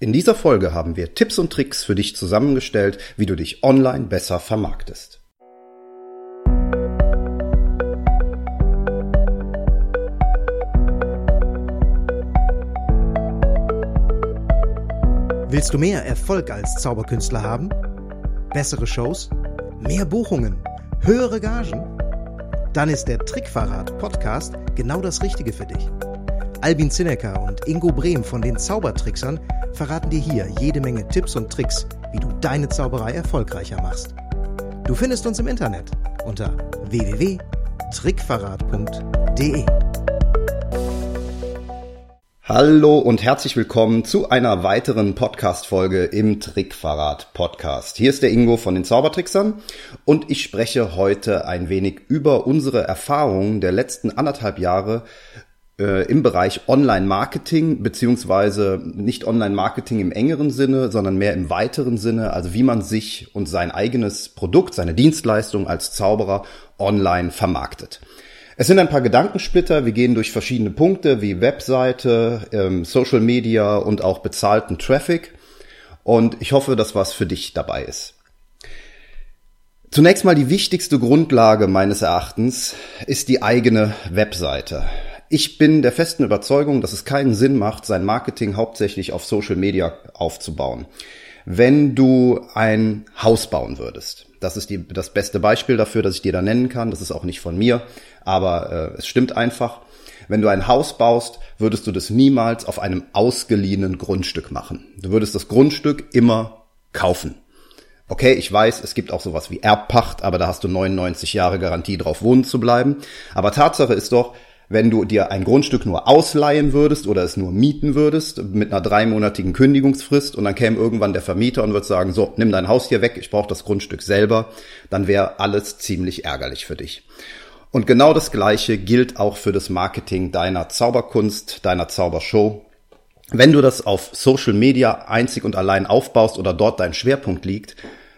In dieser Folge haben wir Tipps und Tricks für dich zusammengestellt, wie du dich online besser vermarktest. Willst du mehr Erfolg als Zauberkünstler haben? Bessere Shows? Mehr Buchungen? Höhere Gagen? Dann ist der Trickverrat Podcast genau das Richtige für dich. Albin Zinecker und Ingo Brehm von den Zaubertricksern verraten dir hier jede Menge Tipps und Tricks, wie du deine Zauberei erfolgreicher machst. Du findest uns im Internet unter www.trickverrat.de. Hallo und herzlich willkommen zu einer weiteren Podcast-Folge im Trickverrat Podcast. Hier ist der Ingo von den Zaubertricksern und ich spreche heute ein wenig über unsere Erfahrungen der letzten anderthalb Jahre äh, im Bereich Online-Marketing, beziehungsweise nicht Online-Marketing im engeren Sinne, sondern mehr im weiteren Sinne, also wie man sich und sein eigenes Produkt, seine Dienstleistung als Zauberer online vermarktet. Es sind ein paar Gedankensplitter. Wir gehen durch verschiedene Punkte wie Webseite, ähm, Social Media und auch bezahlten Traffic. Und ich hoffe, dass was für dich dabei ist. Zunächst mal die wichtigste Grundlage meines Erachtens ist die eigene Webseite. Ich bin der festen Überzeugung, dass es keinen Sinn macht, sein Marketing hauptsächlich auf Social Media aufzubauen. Wenn du ein Haus bauen würdest, das ist die, das beste Beispiel dafür, das ich dir da nennen kann, das ist auch nicht von mir, aber äh, es stimmt einfach. Wenn du ein Haus baust, würdest du das niemals auf einem ausgeliehenen Grundstück machen. Du würdest das Grundstück immer kaufen. Okay, ich weiß, es gibt auch sowas wie Erbpacht, aber da hast du 99 Jahre Garantie drauf wohnen zu bleiben. Aber Tatsache ist doch, wenn du dir ein Grundstück nur ausleihen würdest oder es nur mieten würdest mit einer dreimonatigen Kündigungsfrist und dann käme irgendwann der Vermieter und würde sagen, so, nimm dein Haus hier weg, ich brauche das Grundstück selber, dann wäre alles ziemlich ärgerlich für dich. Und genau das Gleiche gilt auch für das Marketing deiner Zauberkunst, deiner Zaubershow. Wenn du das auf Social Media einzig und allein aufbaust oder dort dein Schwerpunkt liegt,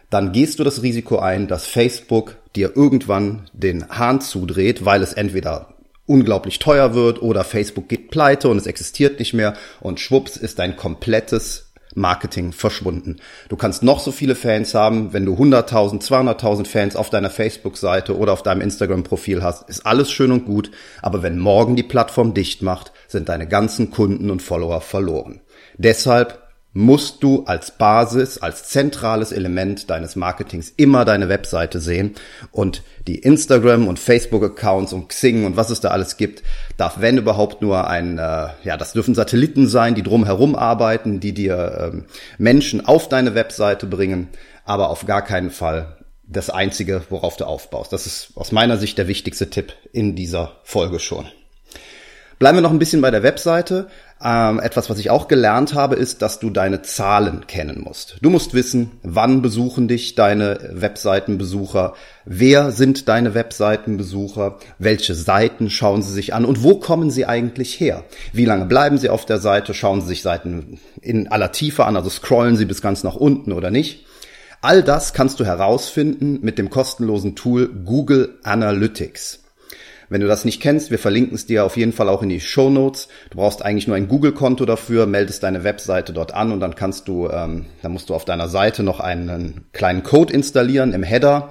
dann gehst du das Risiko ein, dass Facebook dir irgendwann den Hahn zudreht, weil es entweder unglaublich teuer wird oder Facebook geht pleite und es existiert nicht mehr und schwupps ist dein komplettes Marketing verschwunden. Du kannst noch so viele Fans haben, wenn du 100.000, 200.000 Fans auf deiner Facebook-Seite oder auf deinem Instagram-Profil hast, ist alles schön und gut, aber wenn morgen die Plattform dicht macht, sind deine ganzen Kunden und Follower verloren. Deshalb musst du als Basis, als zentrales Element deines Marketings immer deine Webseite sehen und die Instagram und Facebook Accounts und Xing und was es da alles gibt, darf wenn überhaupt nur ein, äh, ja, das dürfen Satelliten sein, die drumherum arbeiten, die dir ähm, Menschen auf deine Webseite bringen, aber auf gar keinen Fall das einzige, worauf du aufbaust. Das ist aus meiner Sicht der wichtigste Tipp in dieser Folge schon. Bleiben wir noch ein bisschen bei der Webseite. Ähm, etwas, was ich auch gelernt habe, ist, dass du deine Zahlen kennen musst. Du musst wissen, wann besuchen dich deine Webseitenbesucher, wer sind deine Webseitenbesucher, welche Seiten schauen sie sich an und wo kommen sie eigentlich her? Wie lange bleiben sie auf der Seite? Schauen sie sich Seiten in aller Tiefe an, also scrollen sie bis ganz nach unten oder nicht? All das kannst du herausfinden mit dem kostenlosen Tool Google Analytics. Wenn du das nicht kennst, wir verlinken es dir auf jeden Fall auch in die Show Notes. Du brauchst eigentlich nur ein Google-Konto dafür, meldest deine Webseite dort an und dann kannst du, ähm, dann musst du auf deiner Seite noch einen kleinen Code installieren im Header.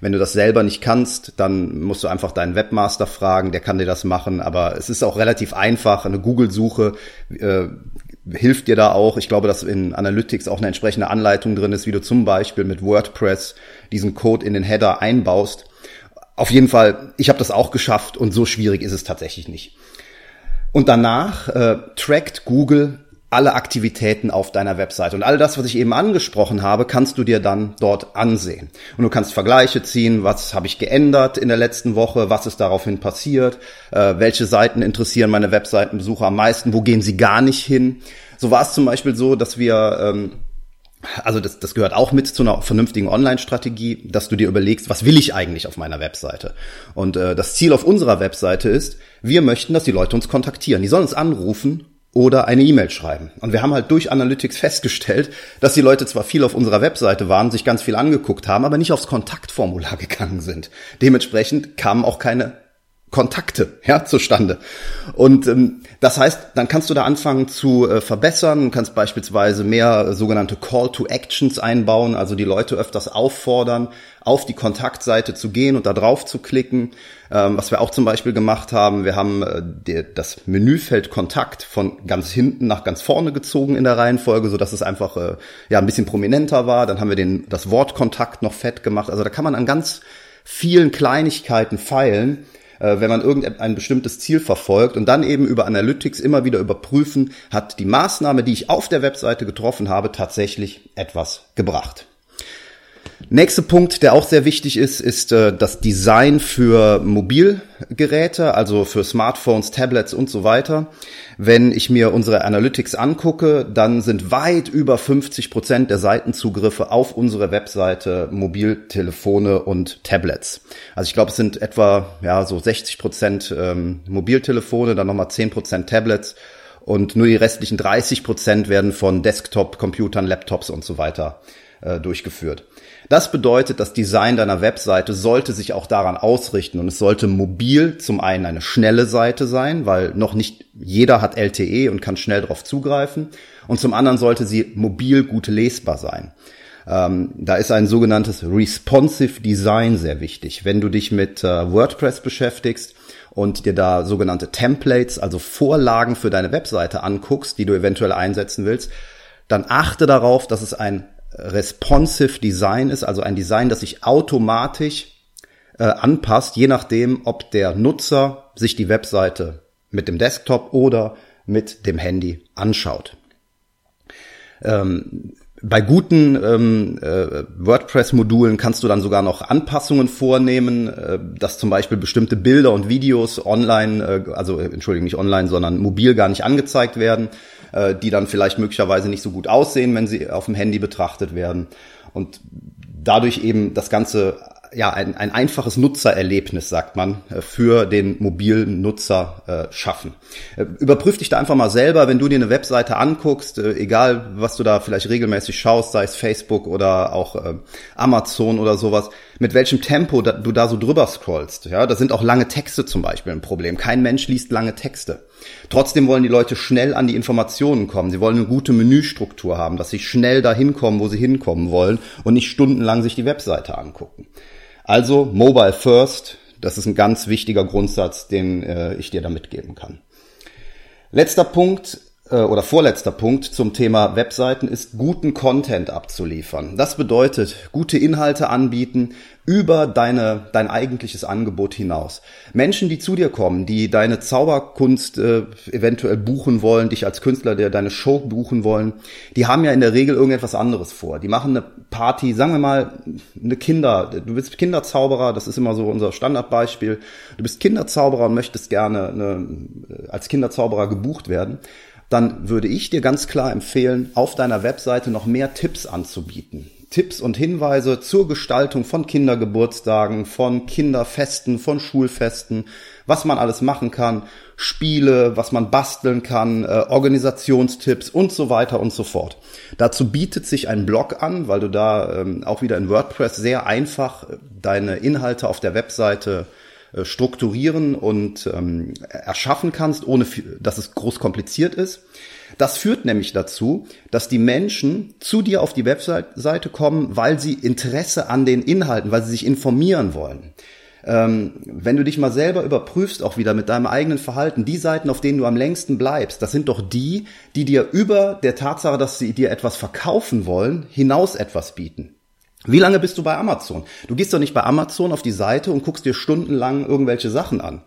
Wenn du das selber nicht kannst, dann musst du einfach deinen Webmaster fragen, der kann dir das machen. Aber es ist auch relativ einfach. Eine Google-Suche äh, hilft dir da auch. Ich glaube, dass in Analytics auch eine entsprechende Anleitung drin ist, wie du zum Beispiel mit WordPress diesen Code in den Header einbaust. Auf jeden Fall, ich habe das auch geschafft und so schwierig ist es tatsächlich nicht. Und danach äh, trackt Google alle Aktivitäten auf deiner Webseite. Und all das, was ich eben angesprochen habe, kannst du dir dann dort ansehen. Und du kannst Vergleiche ziehen, was habe ich geändert in der letzten Woche, was ist daraufhin passiert, äh, welche Seiten interessieren meine Webseitenbesucher am meisten, wo gehen sie gar nicht hin. So war es zum Beispiel so, dass wir ähm, also das, das gehört auch mit zu einer vernünftigen Online-Strategie, dass du dir überlegst, was will ich eigentlich auf meiner Webseite? Und äh, das Ziel auf unserer Webseite ist, wir möchten, dass die Leute uns kontaktieren. Die sollen uns anrufen oder eine E-Mail schreiben. Und wir haben halt durch Analytics festgestellt, dass die Leute zwar viel auf unserer Webseite waren, sich ganz viel angeguckt haben, aber nicht aufs Kontaktformular gegangen sind. Dementsprechend kamen auch keine Kontakte ja, zustande. Und ähm, das heißt, dann kannst du da anfangen zu äh, verbessern, kannst beispielsweise mehr äh, sogenannte Call to Actions einbauen, also die Leute öfters auffordern, auf die Kontaktseite zu gehen und da drauf zu klicken. Ähm, was wir auch zum Beispiel gemacht haben, wir haben äh, die, das Menüfeld Kontakt von ganz hinten nach ganz vorne gezogen in der Reihenfolge, so dass es einfach äh, ja ein bisschen prominenter war. Dann haben wir den das Wort Kontakt noch fett gemacht. Also da kann man an ganz vielen Kleinigkeiten feilen wenn man irgendein bestimmtes Ziel verfolgt und dann eben über Analytics immer wieder überprüfen, hat die Maßnahme, die ich auf der Webseite getroffen habe, tatsächlich etwas gebracht. Nächster Punkt, der auch sehr wichtig ist, ist äh, das Design für Mobilgeräte, also für Smartphones, Tablets und so weiter. Wenn ich mir unsere Analytics angucke, dann sind weit über 50 Prozent der Seitenzugriffe auf unsere Webseite Mobiltelefone und Tablets. Also ich glaube, es sind etwa ja so 60 Prozent ähm, Mobiltelefone, dann nochmal 10 Prozent Tablets und nur die restlichen 30 Prozent werden von Desktop-Computern, Laptops und so weiter äh, durchgeführt. Das bedeutet, das Design deiner Webseite sollte sich auch daran ausrichten und es sollte mobil zum einen eine schnelle Seite sein, weil noch nicht jeder hat LTE und kann schnell darauf zugreifen und zum anderen sollte sie mobil gut lesbar sein. Ähm, da ist ein sogenanntes Responsive Design sehr wichtig. Wenn du dich mit äh, WordPress beschäftigst, und dir da sogenannte Templates, also Vorlagen für deine Webseite anguckst, die du eventuell einsetzen willst, dann achte darauf, dass es ein responsive Design ist, also ein Design, das sich automatisch äh, anpasst, je nachdem, ob der Nutzer sich die Webseite mit dem Desktop oder mit dem Handy anschaut. Ähm, bei guten ähm, äh, WordPress-Modulen kannst du dann sogar noch Anpassungen vornehmen, äh, dass zum Beispiel bestimmte Bilder und Videos online, äh, also äh, entschuldige nicht online, sondern mobil gar nicht angezeigt werden äh, die dann vielleicht möglicherweise nicht so gut aussehen, wenn sie auf dem Handy betrachtet werden. Und dadurch eben das Ganze ja, ein, ein einfaches Nutzererlebnis, sagt man, äh, für den mobilen Nutzer äh, schaffen. Äh, überprüf dich da einfach mal selber, wenn du dir eine Webseite anguckst, äh, egal was du da vielleicht regelmäßig schaust, sei es Facebook oder auch äh, Amazon oder sowas, mit welchem Tempo da, du da so drüber scrollst. Ja, da sind auch lange Texte zum Beispiel ein Problem. Kein Mensch liest lange Texte. Trotzdem wollen die Leute schnell an die Informationen kommen. Sie wollen eine gute Menüstruktur haben, dass sie schnell dahin kommen, wo sie hinkommen wollen und nicht stundenlang sich die Webseite angucken. Also Mobile First, das ist ein ganz wichtiger Grundsatz, den äh, ich dir da mitgeben kann. Letzter Punkt äh, oder vorletzter Punkt zum Thema Webseiten ist, guten Content abzuliefern. Das bedeutet, gute Inhalte anbieten, über deine, dein eigentliches Angebot hinaus. Menschen, die zu dir kommen, die deine Zauberkunst äh, eventuell buchen wollen, dich als Künstler, der deine Show buchen wollen, die haben ja in der Regel irgendetwas anderes vor. Die machen eine Party, sagen wir mal, eine Kinder, du bist Kinderzauberer, das ist immer so unser Standardbeispiel. Du bist Kinderzauberer und möchtest gerne eine, als Kinderzauberer gebucht werden dann würde ich dir ganz klar empfehlen, auf deiner Webseite noch mehr Tipps anzubieten. Tipps und Hinweise zur Gestaltung von Kindergeburtstagen, von Kinderfesten, von Schulfesten, was man alles machen kann, Spiele, was man basteln kann, äh, Organisationstipps und so weiter und so fort. Dazu bietet sich ein Blog an, weil du da ähm, auch wieder in WordPress sehr einfach deine Inhalte auf der Webseite äh, strukturieren und ähm, erschaffen kannst, ohne dass es groß kompliziert ist. Das führt nämlich dazu, dass die Menschen zu dir auf die Webseite kommen, weil sie Interesse an den Inhalten, weil sie sich informieren wollen. Ähm, wenn du dich mal selber überprüfst, auch wieder mit deinem eigenen Verhalten, die Seiten, auf denen du am längsten bleibst, das sind doch die, die dir über der Tatsache, dass sie dir etwas verkaufen wollen, hinaus etwas bieten. Wie lange bist du bei Amazon? Du gehst doch nicht bei Amazon auf die Seite und guckst dir stundenlang irgendwelche Sachen an.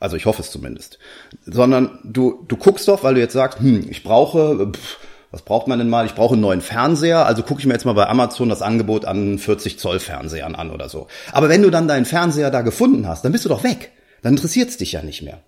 Also ich hoffe es zumindest. Sondern du, du guckst doch, weil du jetzt sagst, hm, ich brauche, pff, was braucht man denn mal? Ich brauche einen neuen Fernseher, also gucke ich mir jetzt mal bei Amazon das Angebot an 40 Zoll Fernsehern an oder so. Aber wenn du dann deinen Fernseher da gefunden hast, dann bist du doch weg. Dann interessiert es dich ja nicht mehr.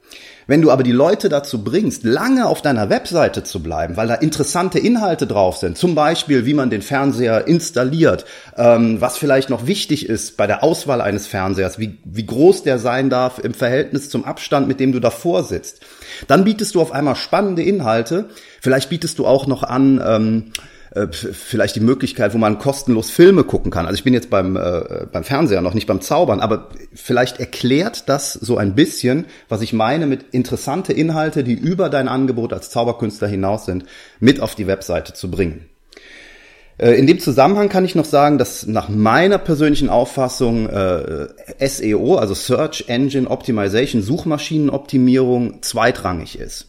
Wenn du aber die Leute dazu bringst, lange auf deiner Webseite zu bleiben, weil da interessante Inhalte drauf sind, zum Beispiel, wie man den Fernseher installiert, ähm, was vielleicht noch wichtig ist bei der Auswahl eines Fernsehers, wie, wie groß der sein darf im Verhältnis zum Abstand, mit dem du davor sitzt, dann bietest du auf einmal spannende Inhalte. Vielleicht bietest du auch noch an, ähm, äh, vielleicht die Möglichkeit, wo man kostenlos Filme gucken kann. Also ich bin jetzt beim, äh, beim Fernseher noch nicht beim Zaubern, aber vielleicht erklärt das so ein bisschen, was ich meine mit interessante Inhalte, die über dein Angebot als Zauberkünstler hinaus sind, mit auf die Webseite zu bringen. Äh, in dem Zusammenhang kann ich noch sagen, dass nach meiner persönlichen Auffassung äh, SEO, also Search Engine Optimization, Suchmaschinenoptimierung zweitrangig ist.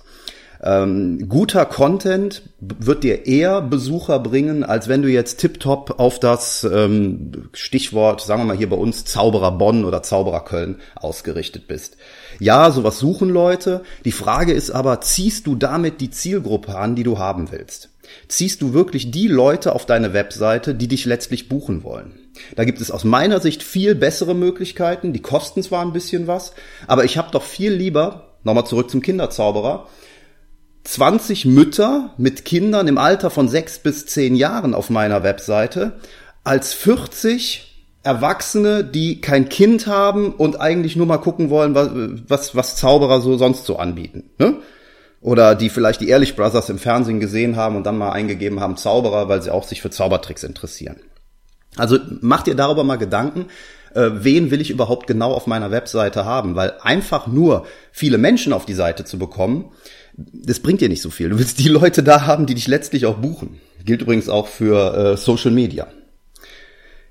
Ähm, guter Content wird dir eher Besucher bringen, als wenn du jetzt tiptop auf das ähm, Stichwort, sagen wir mal hier bei uns, Zauberer Bonn oder Zauberer Köln ausgerichtet bist. Ja, sowas suchen Leute. Die Frage ist aber, ziehst du damit die Zielgruppe an, die du haben willst? Ziehst du wirklich die Leute auf deine Webseite, die dich letztlich buchen wollen? Da gibt es aus meiner Sicht viel bessere Möglichkeiten, die kosten zwar ein bisschen was, aber ich habe doch viel lieber, nochmal zurück zum Kinderzauberer, 20 Mütter mit Kindern im Alter von 6 bis 10 Jahren auf meiner Webseite als 40 Erwachsene, die kein Kind haben und eigentlich nur mal gucken wollen, was, was, was Zauberer so sonst so anbieten. Ne? Oder die vielleicht die Ehrlich Brothers im Fernsehen gesehen haben und dann mal eingegeben haben Zauberer, weil sie auch sich für Zaubertricks interessieren. Also macht ihr darüber mal Gedanken, äh, wen will ich überhaupt genau auf meiner Webseite haben? Weil einfach nur viele Menschen auf die Seite zu bekommen, das bringt dir nicht so viel. Du willst die Leute da haben, die dich letztlich auch buchen. Gilt übrigens auch für äh, Social Media.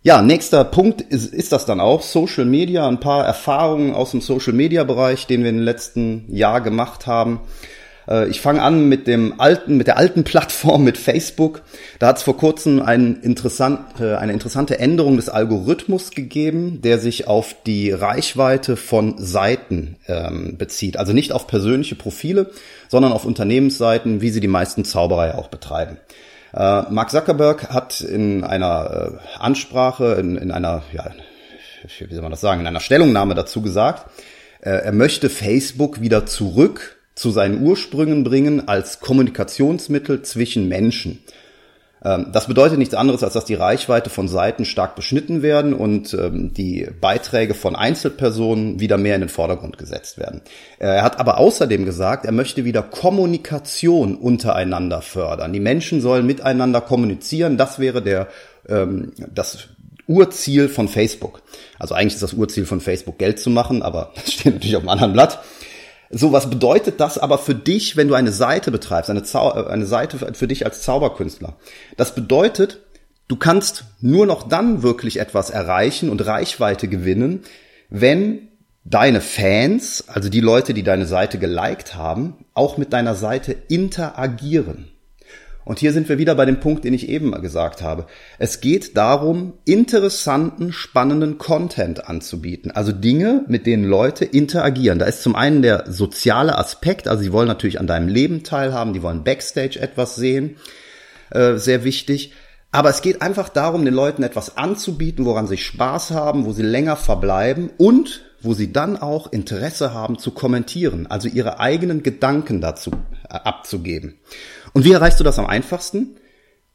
Ja, nächster Punkt ist, ist das dann auch. Social Media, ein paar Erfahrungen aus dem Social Media Bereich, den wir in den letzten Jahr gemacht haben. Äh, ich fange an mit dem alten, mit der alten Plattform mit Facebook. Da hat es vor kurzem ein interessant, äh, eine interessante Änderung des Algorithmus gegeben, der sich auf die Reichweite von Seiten ähm, bezieht. Also nicht auf persönliche Profile, sondern auf Unternehmensseiten, wie sie die meisten Zauberer auch betreiben. Äh, Mark Zuckerberg hat in einer äh, Ansprache, in, in einer, ja, wie soll man das sagen, in einer Stellungnahme dazu gesagt, äh, er möchte Facebook wieder zurück zu seinen Ursprüngen bringen als Kommunikationsmittel zwischen Menschen. Ähm, das bedeutet nichts anderes, als dass die Reichweite von Seiten stark beschnitten werden und ähm, die Beiträge von Einzelpersonen wieder mehr in den Vordergrund gesetzt werden. Er hat aber außerdem gesagt, er möchte wieder Kommunikation untereinander fördern. Die Menschen sollen miteinander kommunizieren. Das wäre der, ähm, das Urziel von Facebook. Also eigentlich ist das Urziel von Facebook Geld zu machen, aber das steht natürlich auf einem anderen Blatt. So, was bedeutet das aber für dich, wenn du eine Seite betreibst, eine, Zau äh, eine Seite für dich als Zauberkünstler? Das bedeutet, du kannst nur noch dann wirklich etwas erreichen und Reichweite gewinnen, wenn deine Fans, also die Leute, die deine Seite geliked haben, auch mit deiner Seite interagieren. Und hier sind wir wieder bei dem Punkt, den ich eben gesagt habe. Es geht darum, interessanten, spannenden Content anzubieten. Also Dinge, mit denen Leute interagieren. Da ist zum einen der soziale Aspekt, also sie wollen natürlich an deinem Leben teilhaben, die wollen Backstage etwas sehen, äh, sehr wichtig. Aber es geht einfach darum, den Leuten etwas anzubieten, woran sie Spaß haben, wo sie länger verbleiben und wo sie dann auch Interesse haben zu kommentieren, also ihre eigenen Gedanken dazu äh, abzugeben. Und wie erreichst du das am einfachsten?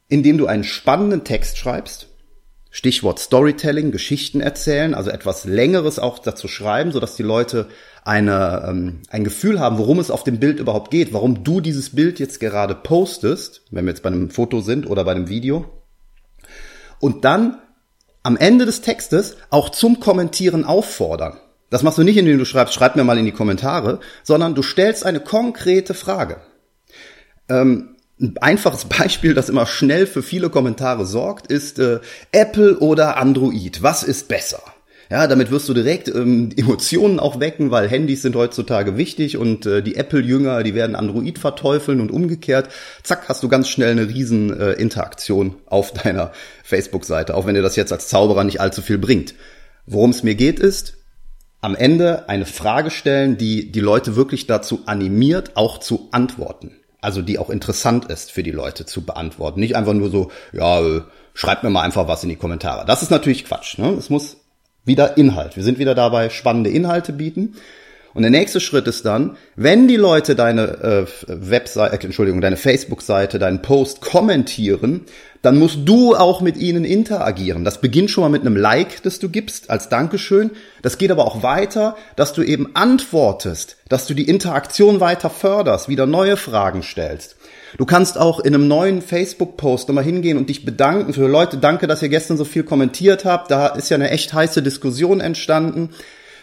Indem du einen spannenden Text schreibst, Stichwort Storytelling, Geschichten erzählen, also etwas Längeres auch dazu schreiben, sodass die Leute eine, ähm, ein Gefühl haben, worum es auf dem Bild überhaupt geht, warum du dieses Bild jetzt gerade postest, wenn wir jetzt bei einem Foto sind oder bei einem Video. Und dann am Ende des Textes auch zum Kommentieren auffordern. Das machst du nicht, indem du schreibst, schreib mir mal in die Kommentare, sondern du stellst eine konkrete Frage. Ähm, ein einfaches Beispiel, das immer schnell für viele Kommentare sorgt, ist äh, Apple oder Android. Was ist besser? Ja, damit wirst du direkt ähm, Emotionen auch wecken, weil Handys sind heutzutage wichtig und äh, die Apple-Jünger, die werden Android verteufeln und umgekehrt. Zack, hast du ganz schnell eine riesen äh, Interaktion auf deiner Facebook-Seite, auch wenn dir das jetzt als Zauberer nicht allzu viel bringt. Worum es mir geht ist, am Ende eine Frage stellen, die die Leute wirklich dazu animiert, auch zu antworten also die auch interessant ist für die Leute zu beantworten. Nicht einfach nur so, ja, äh, schreibt mir mal einfach was in die Kommentare. Das ist natürlich Quatsch. Ne? Es muss wieder Inhalt. Wir sind wieder dabei, spannende Inhalte bieten. Und der nächste Schritt ist dann, wenn die Leute deine äh, Webseite, äh, Entschuldigung, deine Facebook-Seite, deinen Post kommentieren, dann musst du auch mit ihnen interagieren. Das beginnt schon mal mit einem Like, das du gibst als Dankeschön. Das geht aber auch weiter, dass du eben antwortest, dass du die Interaktion weiter förderst, wieder neue Fragen stellst. Du kannst auch in einem neuen Facebook-Post nochmal hingehen und dich bedanken für Leute. Danke, dass ihr gestern so viel kommentiert habt. Da ist ja eine echt heiße Diskussion entstanden.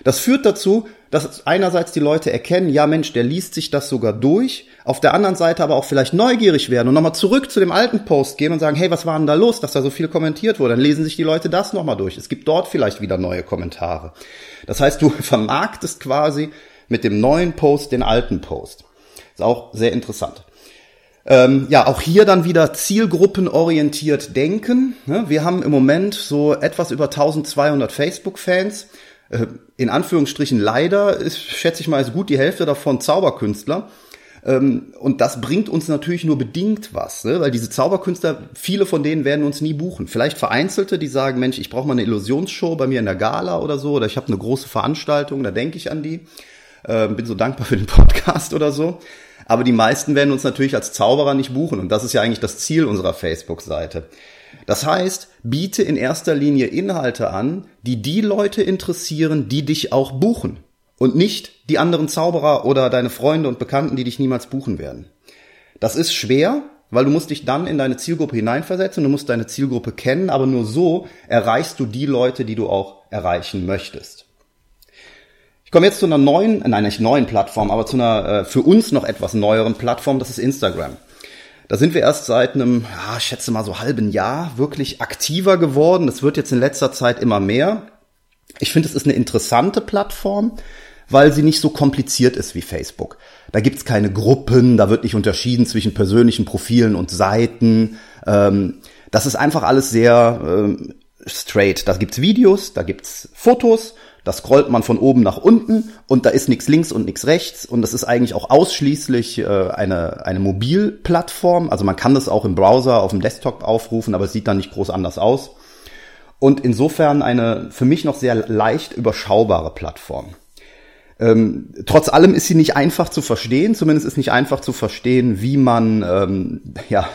Das führt dazu, dass einerseits die Leute erkennen, ja Mensch, der liest sich das sogar durch, auf der anderen Seite aber auch vielleicht neugierig werden und nochmal zurück zu dem alten Post gehen und sagen, hey, was war denn da los, dass da so viel kommentiert wurde? Dann lesen sich die Leute das nochmal durch. Es gibt dort vielleicht wieder neue Kommentare. Das heißt, du vermarktest quasi mit dem neuen Post den alten Post. Ist auch sehr interessant. Ähm, ja, auch hier dann wieder zielgruppenorientiert denken. Wir haben im Moment so etwas über 1200 Facebook-Fans. Äh, in Anführungsstrichen leider ist, schätze ich mal, ist gut die Hälfte davon Zauberkünstler. Ähm, und das bringt uns natürlich nur bedingt was, ne? weil diese Zauberkünstler, viele von denen werden uns nie buchen. Vielleicht vereinzelte, die sagen, Mensch, ich brauche mal eine Illusionsshow bei mir in der Gala oder so, oder ich habe eine große Veranstaltung, da denke ich an die. Ähm, bin so dankbar für den Podcast oder so. Aber die meisten werden uns natürlich als Zauberer nicht buchen. Und das ist ja eigentlich das Ziel unserer Facebook-Seite. Das heißt, biete in erster Linie Inhalte an, die die Leute interessieren, die dich auch buchen. Und nicht die anderen Zauberer oder deine Freunde und Bekannten, die dich niemals buchen werden. Das ist schwer, weil du musst dich dann in deine Zielgruppe hineinversetzen, du musst deine Zielgruppe kennen, aber nur so erreichst du die Leute, die du auch erreichen möchtest. Ich komme jetzt zu einer neuen, nein, nicht neuen Plattform, aber zu einer äh, für uns noch etwas neueren Plattform, das ist Instagram. Da sind wir erst seit einem, ja, ich schätze mal so halben Jahr wirklich aktiver geworden. Das wird jetzt in letzter Zeit immer mehr. Ich finde, es ist eine interessante Plattform, weil sie nicht so kompliziert ist wie Facebook. Da gibt's keine Gruppen, da wird nicht unterschieden zwischen persönlichen Profilen und Seiten. Ähm, das ist einfach alles sehr ähm, straight. Da gibt's Videos, da gibt's Fotos da scrollt man von oben nach unten und da ist nichts links und nichts rechts und das ist eigentlich auch ausschließlich äh, eine, eine Mobilplattform. Also man kann das auch im Browser auf dem Desktop aufrufen, aber es sieht dann nicht groß anders aus. Und insofern eine für mich noch sehr leicht überschaubare Plattform. Ähm, trotz allem ist sie nicht einfach zu verstehen, zumindest ist nicht einfach zu verstehen, wie man ähm, ja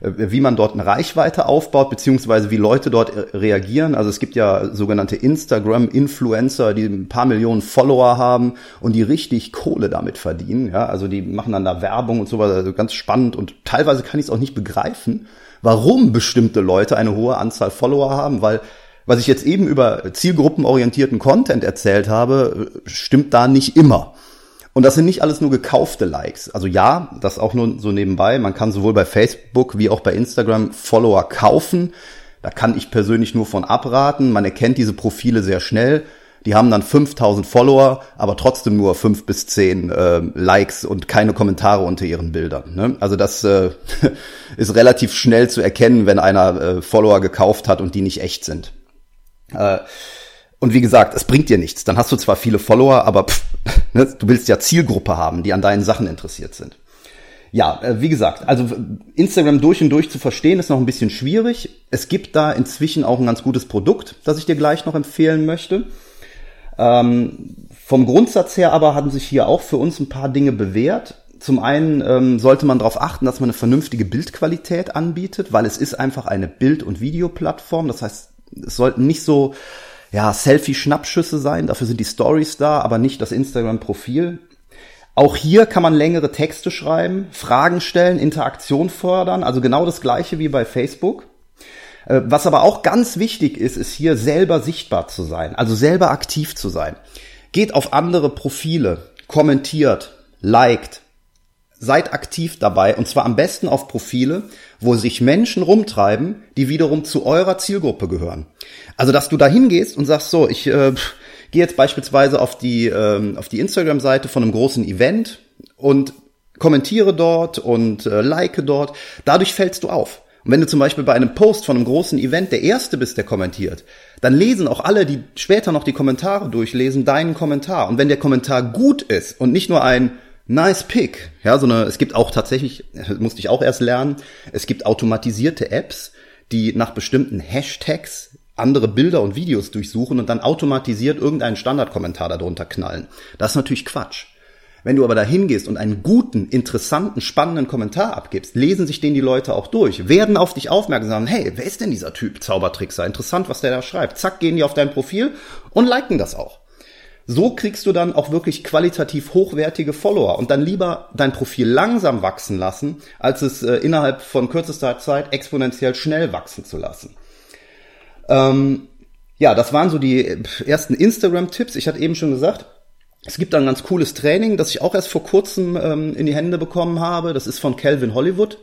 wie man dort eine Reichweite aufbaut, beziehungsweise wie Leute dort äh, reagieren. Also es gibt ja sogenannte Instagram-Influencer, die ein paar Millionen Follower haben und die richtig Kohle damit verdienen. Ja, also die machen dann da Werbung und sowas, also ganz spannend und teilweise kann ich es auch nicht begreifen, warum bestimmte Leute eine hohe Anzahl Follower haben, weil was ich jetzt eben über zielgruppenorientierten Content erzählt habe, stimmt da nicht immer. Und das sind nicht alles nur gekaufte Likes. Also ja, das auch nur so nebenbei. Man kann sowohl bei Facebook wie auch bei Instagram Follower kaufen. Da kann ich persönlich nur von abraten. Man erkennt diese Profile sehr schnell. Die haben dann 5000 Follower, aber trotzdem nur 5 bis 10 äh, Likes und keine Kommentare unter ihren Bildern. Ne? Also das äh, ist relativ schnell zu erkennen, wenn einer äh, Follower gekauft hat und die nicht echt sind. Äh, und wie gesagt, es bringt dir nichts. Dann hast du zwar viele Follower, aber pff, ne, du willst ja Zielgruppe haben, die an deinen Sachen interessiert sind. Ja, äh, wie gesagt, also Instagram durch und durch zu verstehen ist noch ein bisschen schwierig. Es gibt da inzwischen auch ein ganz gutes Produkt, das ich dir gleich noch empfehlen möchte. Ähm, vom Grundsatz her aber haben sich hier auch für uns ein paar Dinge bewährt. Zum einen ähm, sollte man darauf achten, dass man eine vernünftige Bildqualität anbietet, weil es ist einfach eine Bild- und Videoplattform. Das heißt, es sollten nicht so ja, Selfie-Schnappschüsse sein. Dafür sind die Stories da, aber nicht das Instagram-Profil. Auch hier kann man längere Texte schreiben, Fragen stellen, Interaktion fördern, also genau das gleiche wie bei Facebook. Äh, was aber auch ganz wichtig ist, ist hier selber sichtbar zu sein, also selber aktiv zu sein. Geht auf andere Profile, kommentiert, liked, seid aktiv dabei und zwar am besten auf Profile, wo sich Menschen rumtreiben, die wiederum zu eurer Zielgruppe gehören. Also, dass du da hingehst und sagst, so, ich äh, gehe jetzt beispielsweise auf die, ähm, auf die Instagram-Seite von einem großen Event und kommentiere dort und äh, like dort. Dadurch fällst du auf. Und wenn du zum Beispiel bei einem Post von einem großen Event der Erste bist, der kommentiert, dann lesen auch alle, die später noch die Kommentare durchlesen, deinen Kommentar. Und wenn der Kommentar gut ist und nicht nur ein Nice Pick. Ja, so eine, es gibt auch tatsächlich, musste ich auch erst lernen, es gibt automatisierte Apps, die nach bestimmten Hashtags andere Bilder und Videos durchsuchen und dann automatisiert irgendeinen Standardkommentar darunter knallen. Das ist natürlich Quatsch. Wenn du aber da hingehst und einen guten, interessanten, spannenden Kommentar abgibst, lesen sich den die Leute auch durch, werden auf dich aufmerksam, sagen, hey, wer ist denn dieser Typ Zaubertrickser? Interessant, was der da schreibt. Zack, gehen die auf dein Profil und liken das auch. So kriegst du dann auch wirklich qualitativ hochwertige Follower und dann lieber dein Profil langsam wachsen lassen, als es äh, innerhalb von kürzester Zeit exponentiell schnell wachsen zu lassen. Ähm, ja, das waren so die ersten Instagram-Tipps. Ich hatte eben schon gesagt, es gibt ein ganz cooles Training, das ich auch erst vor kurzem ähm, in die Hände bekommen habe. Das ist von Calvin Hollywood.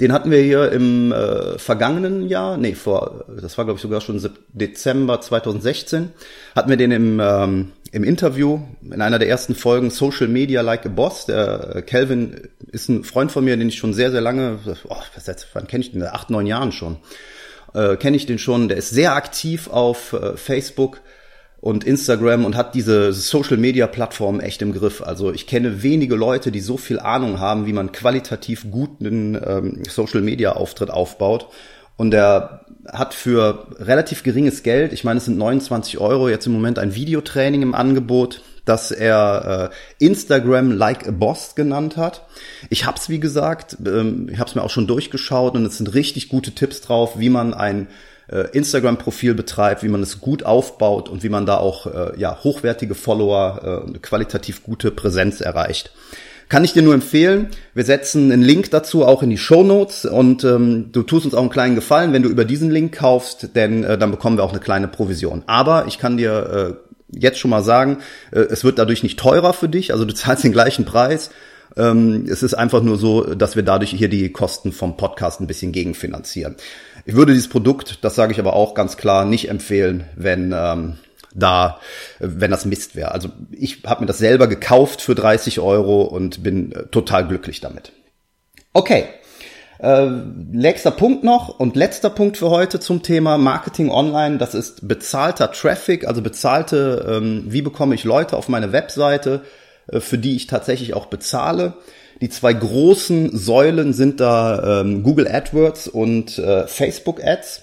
Den hatten wir hier im äh, vergangenen Jahr, nee, vor, das war glaube ich sogar schon Dezember 2016, hatten wir den im, ähm, im Interview in einer der ersten Folgen Social Media Like a Boss. Der äh, Calvin ist ein Freund von mir, den ich schon sehr, sehr lange, oh, was jetzt, wann kenne ich den? Acht, neun Jahren schon. Äh, kenne ich den schon. Der ist sehr aktiv auf äh, Facebook und Instagram und hat diese Social Media Plattform echt im Griff. Also ich kenne wenige Leute, die so viel Ahnung haben, wie man qualitativ guten ähm, Social Media Auftritt aufbaut. Und er hat für relativ geringes Geld, ich meine, es sind 29 Euro jetzt im Moment ein Videotraining im Angebot, das er äh, Instagram Like a Boss genannt hat. Ich habe es wie gesagt, ähm, ich habe es mir auch schon durchgeschaut und es sind richtig gute Tipps drauf, wie man ein äh, Instagram-Profil betreibt, wie man es gut aufbaut und wie man da auch äh, ja, hochwertige Follower, äh, qualitativ gute Präsenz erreicht. Kann ich dir nur empfehlen. Wir setzen einen Link dazu auch in die Show Notes und ähm, du tust uns auch einen kleinen Gefallen, wenn du über diesen Link kaufst, denn äh, dann bekommen wir auch eine kleine Provision. Aber ich kann dir äh, jetzt schon mal sagen, äh, es wird dadurch nicht teurer für dich, also du zahlst den gleichen Preis. Ähm, es ist einfach nur so, dass wir dadurch hier die Kosten vom Podcast ein bisschen gegenfinanzieren. Ich würde dieses Produkt, das sage ich aber auch ganz klar, nicht empfehlen, wenn ähm, da, wenn das Mist wäre. Also ich habe mir das selber gekauft für 30 Euro und bin äh, total glücklich damit. Okay. Äh, nächster Punkt noch und letzter Punkt für heute zum Thema Marketing Online. Das ist bezahlter Traffic, also bezahlte, ähm, wie bekomme ich Leute auf meine Webseite, äh, für die ich tatsächlich auch bezahle. Die zwei großen Säulen sind da ähm, Google AdWords und äh, Facebook Ads.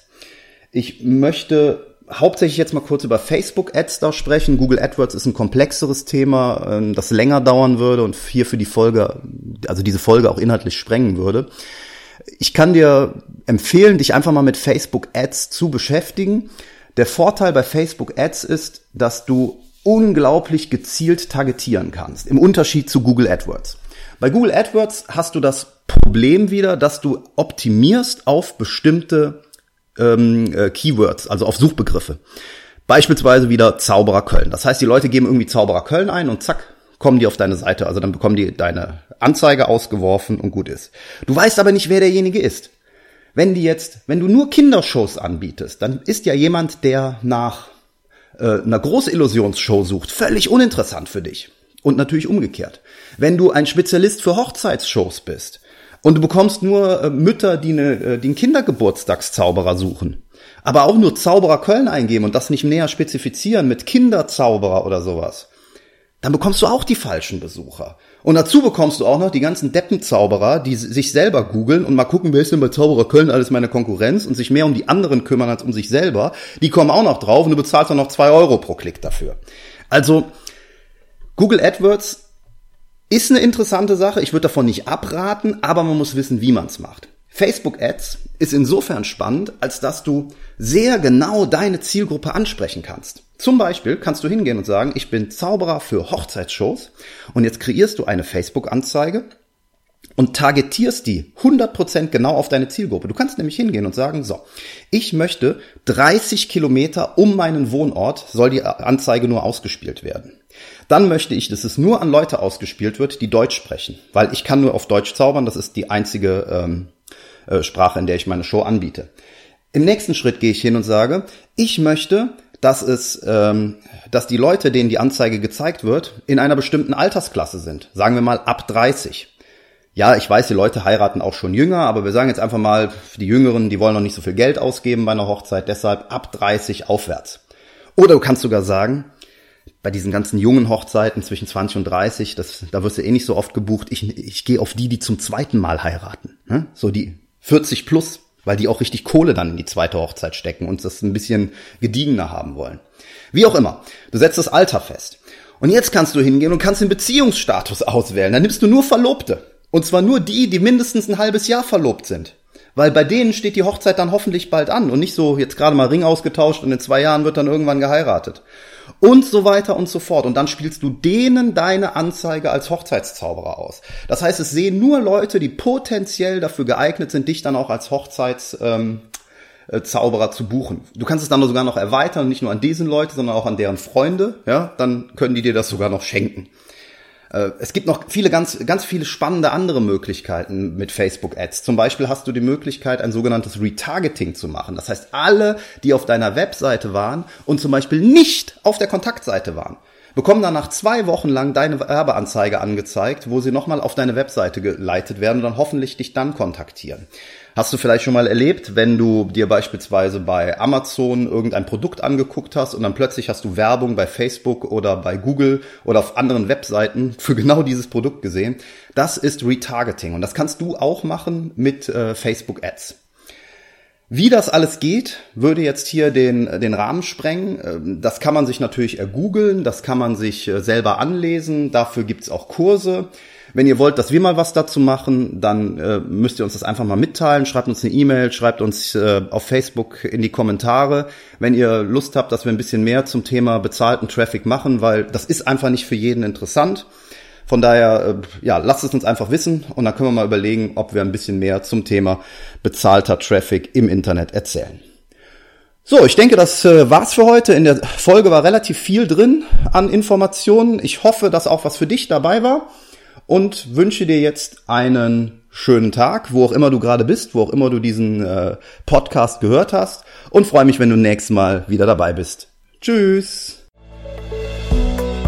Ich möchte hauptsächlich jetzt mal kurz über Facebook Ads da sprechen. Google AdWords ist ein komplexeres Thema, ähm, das länger dauern würde und hier für die Folge, also diese Folge auch inhaltlich sprengen würde. Ich kann dir empfehlen, dich einfach mal mit Facebook Ads zu beschäftigen. Der Vorteil bei Facebook Ads ist, dass du unglaublich gezielt targetieren kannst, im Unterschied zu Google AdWords. Bei Google AdWords hast du das Problem wieder, dass du optimierst auf bestimmte ähm, äh, Keywords, also auf Suchbegriffe. Beispielsweise wieder Zauberer Köln. Das heißt, die Leute geben irgendwie Zauberer Köln ein und zack, kommen die auf deine Seite. Also dann bekommen die deine Anzeige ausgeworfen und gut ist. Du weißt aber nicht, wer derjenige ist. Wenn die jetzt, wenn du nur Kindershows anbietest, dann ist ja jemand, der nach äh, einer Großillusionsshow sucht, völlig uninteressant für dich. Und natürlich umgekehrt. Wenn du ein Spezialist für Hochzeitsshows bist und du bekommst nur äh, Mütter, die, eine, äh, Kindergeburtstagszauberer suchen, aber auch nur Zauberer Köln eingeben und das nicht näher spezifizieren mit Kinderzauberer oder sowas, dann bekommst du auch die falschen Besucher. Und dazu bekommst du auch noch die ganzen Deppenzauberer, die sich selber googeln und mal gucken, wer ist denn bei Zauberer Köln alles meine Konkurrenz und sich mehr um die anderen kümmern als um sich selber. Die kommen auch noch drauf und du bezahlst dann noch zwei Euro pro Klick dafür. Also, Google AdWords ist eine interessante Sache. Ich würde davon nicht abraten, aber man muss wissen, wie man es macht. Facebook Ads ist insofern spannend, als dass du sehr genau deine Zielgruppe ansprechen kannst. Zum Beispiel kannst du hingehen und sagen, ich bin Zauberer für Hochzeitsshows und jetzt kreierst du eine Facebook-Anzeige und targetierst die 100% genau auf deine Zielgruppe. Du kannst nämlich hingehen und sagen, so, ich möchte 30 Kilometer um meinen Wohnort soll die Anzeige nur ausgespielt werden. Dann möchte ich, dass es nur an Leute ausgespielt wird, die Deutsch sprechen, weil ich kann nur auf Deutsch zaubern, das ist die einzige ähm, äh, Sprache, in der ich meine Show anbiete. Im nächsten Schritt gehe ich hin und sage, ich möchte, dass es, ähm, dass die Leute, denen die Anzeige gezeigt wird, in einer bestimmten Altersklasse sind. Sagen wir mal ab 30. Ja, ich weiß, die Leute heiraten auch schon jünger, aber wir sagen jetzt einfach mal, die Jüngeren, die wollen noch nicht so viel Geld ausgeben bei einer Hochzeit, deshalb ab 30 aufwärts. Oder du kannst sogar sagen, bei diesen ganzen jungen Hochzeiten zwischen 20 und 30, das, da wirst du eh nicht so oft gebucht. Ich, ich gehe auf die, die zum zweiten Mal heiraten. Ne? So die 40 plus, weil die auch richtig Kohle dann in die zweite Hochzeit stecken und das ein bisschen gediegener haben wollen. Wie auch immer, du setzt das Alter fest. Und jetzt kannst du hingehen und kannst den Beziehungsstatus auswählen. Dann nimmst du nur Verlobte. Und zwar nur die, die mindestens ein halbes Jahr verlobt sind. Weil bei denen steht die Hochzeit dann hoffentlich bald an und nicht so jetzt gerade mal Ring ausgetauscht und in zwei Jahren wird dann irgendwann geheiratet. Und so weiter und so fort. Und dann spielst du denen deine Anzeige als Hochzeitszauberer aus. Das heißt, es sehen nur Leute, die potenziell dafür geeignet sind, dich dann auch als Hochzeitszauberer ähm, äh, Zauberer zu buchen. Du kannst es dann sogar noch erweitern, nicht nur an diesen Leute, sondern auch an deren Freunde. Ja, dann können die dir das sogar noch schenken. Äh, es gibt noch viele ganz, ganz viele spannende andere Möglichkeiten mit Facebook Ads. Zum Beispiel hast du die Möglichkeit, ein sogenanntes Retargeting zu machen. Das heißt, alle, die auf deiner Webseite waren und zum Beispiel nicht auf der Kontaktseite waren, bekommen dann nach zwei Wochen lang deine Werbeanzeige angezeigt, wo sie nochmal auf deine Webseite geleitet werden und dann hoffentlich dich dann kontaktieren. Hast du vielleicht schon mal erlebt, wenn du dir beispielsweise bei Amazon irgendein Produkt angeguckt hast und dann plötzlich hast du Werbung bei Facebook oder bei Google oder auf anderen Webseiten für genau dieses Produkt gesehen? Das ist Retargeting und das kannst du auch machen mit äh, Facebook Ads. Wie das alles geht, würde jetzt hier den, den Rahmen sprengen. Ähm, das kann man sich natürlich ergoogeln, das kann man sich äh, selber anlesen, dafür gibt's auch Kurse. Wenn ihr wollt, dass wir mal was dazu machen, dann äh, müsst ihr uns das einfach mal mitteilen. Schreibt uns eine E-Mail, schreibt uns äh, auf Facebook in die Kommentare, wenn ihr Lust habt, dass wir ein bisschen mehr zum Thema bezahlten Traffic machen, weil das ist einfach nicht für jeden interessant. Von daher, äh, ja, lasst es uns einfach wissen und dann können wir mal überlegen, ob wir ein bisschen mehr zum Thema bezahlter Traffic im Internet erzählen. So, ich denke, das äh, war's für heute. In der Folge war relativ viel drin an Informationen. Ich hoffe, dass auch was für dich dabei war und wünsche dir jetzt einen schönen Tag, wo auch immer du gerade bist, wo auch immer du diesen äh, Podcast gehört hast und freue mich, wenn du nächstes Mal wieder dabei bist. Tschüss!